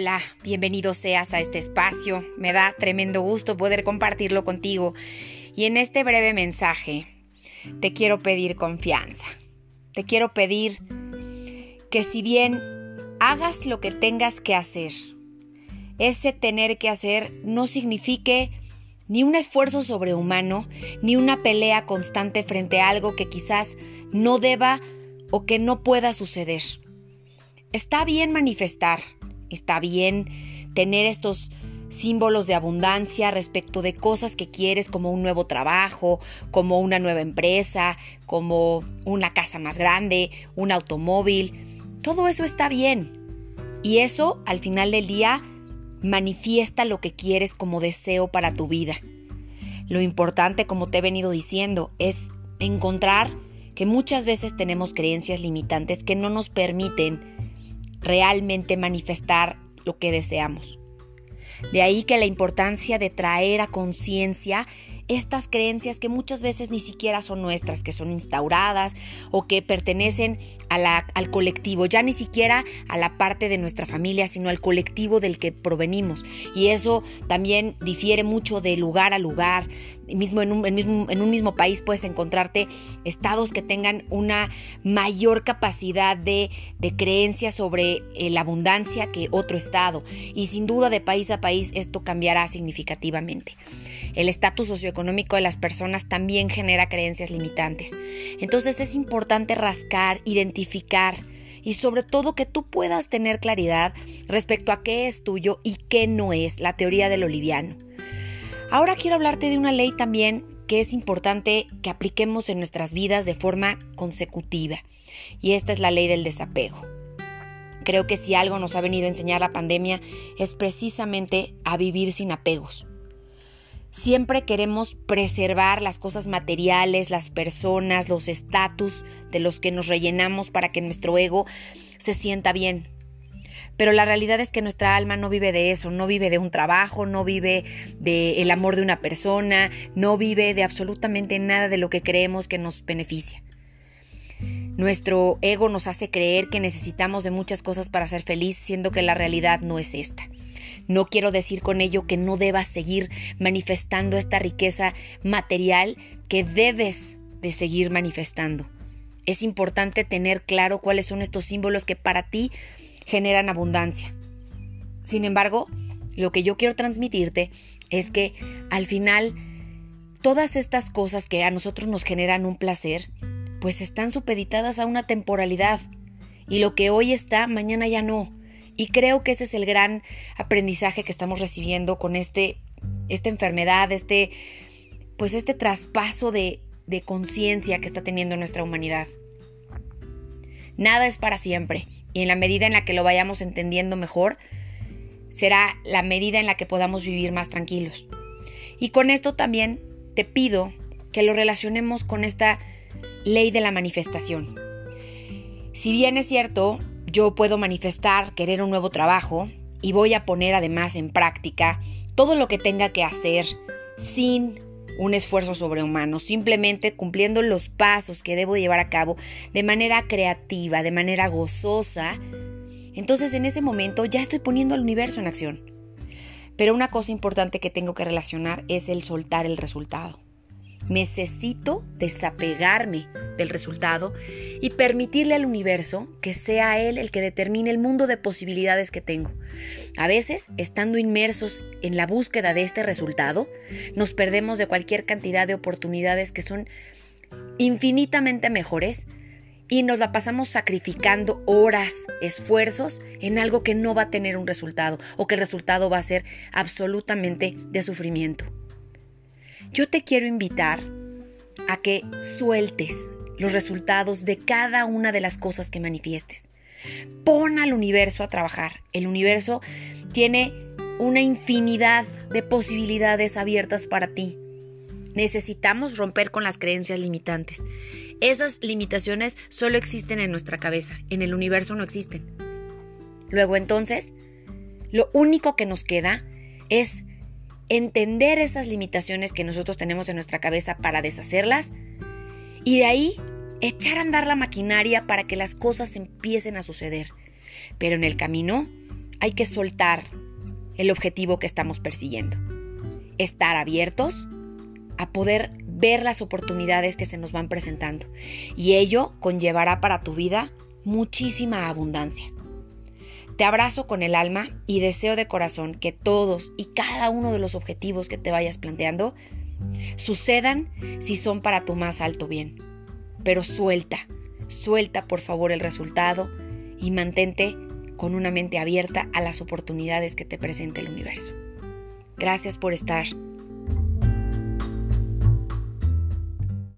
Hola, bienvenido seas a este espacio. Me da tremendo gusto poder compartirlo contigo. Y en este breve mensaje te quiero pedir confianza. Te quiero pedir que si bien hagas lo que tengas que hacer, ese tener que hacer no signifique ni un esfuerzo sobrehumano, ni una pelea constante frente a algo que quizás no deba o que no pueda suceder. Está bien manifestar, está bien tener estos símbolos de abundancia respecto de cosas que quieres como un nuevo trabajo, como una nueva empresa, como una casa más grande, un automóvil. Todo eso está bien. Y eso al final del día manifiesta lo que quieres como deseo para tu vida. Lo importante, como te he venido diciendo, es encontrar que muchas veces tenemos creencias limitantes que no nos permiten realmente manifestar lo que deseamos. De ahí que la importancia de traer a conciencia estas creencias que muchas veces ni siquiera son nuestras, que son instauradas o que pertenecen al colectivo, ya ni siquiera a la parte de nuestra familia, sino al colectivo del que provenimos. Y eso también difiere mucho de lugar a lugar. Mismo en, un, mismo, en un mismo país puedes encontrarte estados que tengan una mayor capacidad de, de creencia sobre eh, la abundancia que otro estado. Y sin duda de país a país esto cambiará significativamente. El estatus socioeconómico de las personas también genera creencias limitantes. Entonces es importante rascar, identificar y sobre todo que tú puedas tener claridad respecto a qué es tuyo y qué no es la teoría del oliviano. Ahora quiero hablarte de una ley también que es importante que apliquemos en nuestras vidas de forma consecutiva y esta es la ley del desapego. Creo que si algo nos ha venido a enseñar la pandemia es precisamente a vivir sin apegos. Siempre queremos preservar las cosas materiales, las personas, los estatus de los que nos rellenamos para que nuestro ego se sienta bien. Pero la realidad es que nuestra alma no vive de eso, no vive de un trabajo, no vive del el amor de una persona, no vive de absolutamente nada de lo que creemos que nos beneficia. Nuestro ego nos hace creer que necesitamos de muchas cosas para ser feliz, siendo que la realidad no es esta. No quiero decir con ello que no debas seguir manifestando esta riqueza material que debes de seguir manifestando. Es importante tener claro cuáles son estos símbolos que para ti generan abundancia. Sin embargo, lo que yo quiero transmitirte es que al final todas estas cosas que a nosotros nos generan un placer, pues están supeditadas a una temporalidad. Y lo que hoy está, mañana ya no. Y creo que ese es el gran aprendizaje que estamos recibiendo con este, esta enfermedad, este, pues este traspaso de, de conciencia que está teniendo nuestra humanidad. Nada es para siempre y en la medida en la que lo vayamos entendiendo mejor, será la medida en la que podamos vivir más tranquilos. Y con esto también te pido que lo relacionemos con esta ley de la manifestación. Si bien es cierto, yo puedo manifestar querer un nuevo trabajo y voy a poner además en práctica todo lo que tenga que hacer sin un esfuerzo sobrehumano, simplemente cumpliendo los pasos que debo llevar a cabo de manera creativa, de manera gozosa, entonces en ese momento ya estoy poniendo al universo en acción. Pero una cosa importante que tengo que relacionar es el soltar el resultado. Necesito desapegarme del resultado y permitirle al universo que sea él el que determine el mundo de posibilidades que tengo. A veces, estando inmersos en la búsqueda de este resultado, nos perdemos de cualquier cantidad de oportunidades que son infinitamente mejores y nos la pasamos sacrificando horas, esfuerzos en algo que no va a tener un resultado o que el resultado va a ser absolutamente de sufrimiento yo te quiero invitar a que sueltes los resultados de cada una de las cosas que manifiestes. Pon al universo a trabajar. El universo tiene una infinidad de posibilidades abiertas para ti. Necesitamos romper con las creencias limitantes. Esas limitaciones solo existen en nuestra cabeza, en el universo no existen. Luego entonces, lo único que nos queda es entender esas limitaciones que nosotros tenemos en nuestra cabeza para deshacerlas y de ahí echar a andar la maquinaria para que las cosas empiecen a suceder. Pero en el camino hay que soltar el objetivo que estamos persiguiendo. Estar abiertos a poder ver las oportunidades que se nos van presentando. Y ello conllevará para tu vida muchísima abundancia. Te abrazo con el alma y deseo de corazón que todos y cada uno de los objetivos que te vayas planteando sucedan si son para tu más alto bien. Pero suelta, suelta por favor el resultado y mantente con una mente abierta a las oportunidades que te presenta el universo. Gracias por estar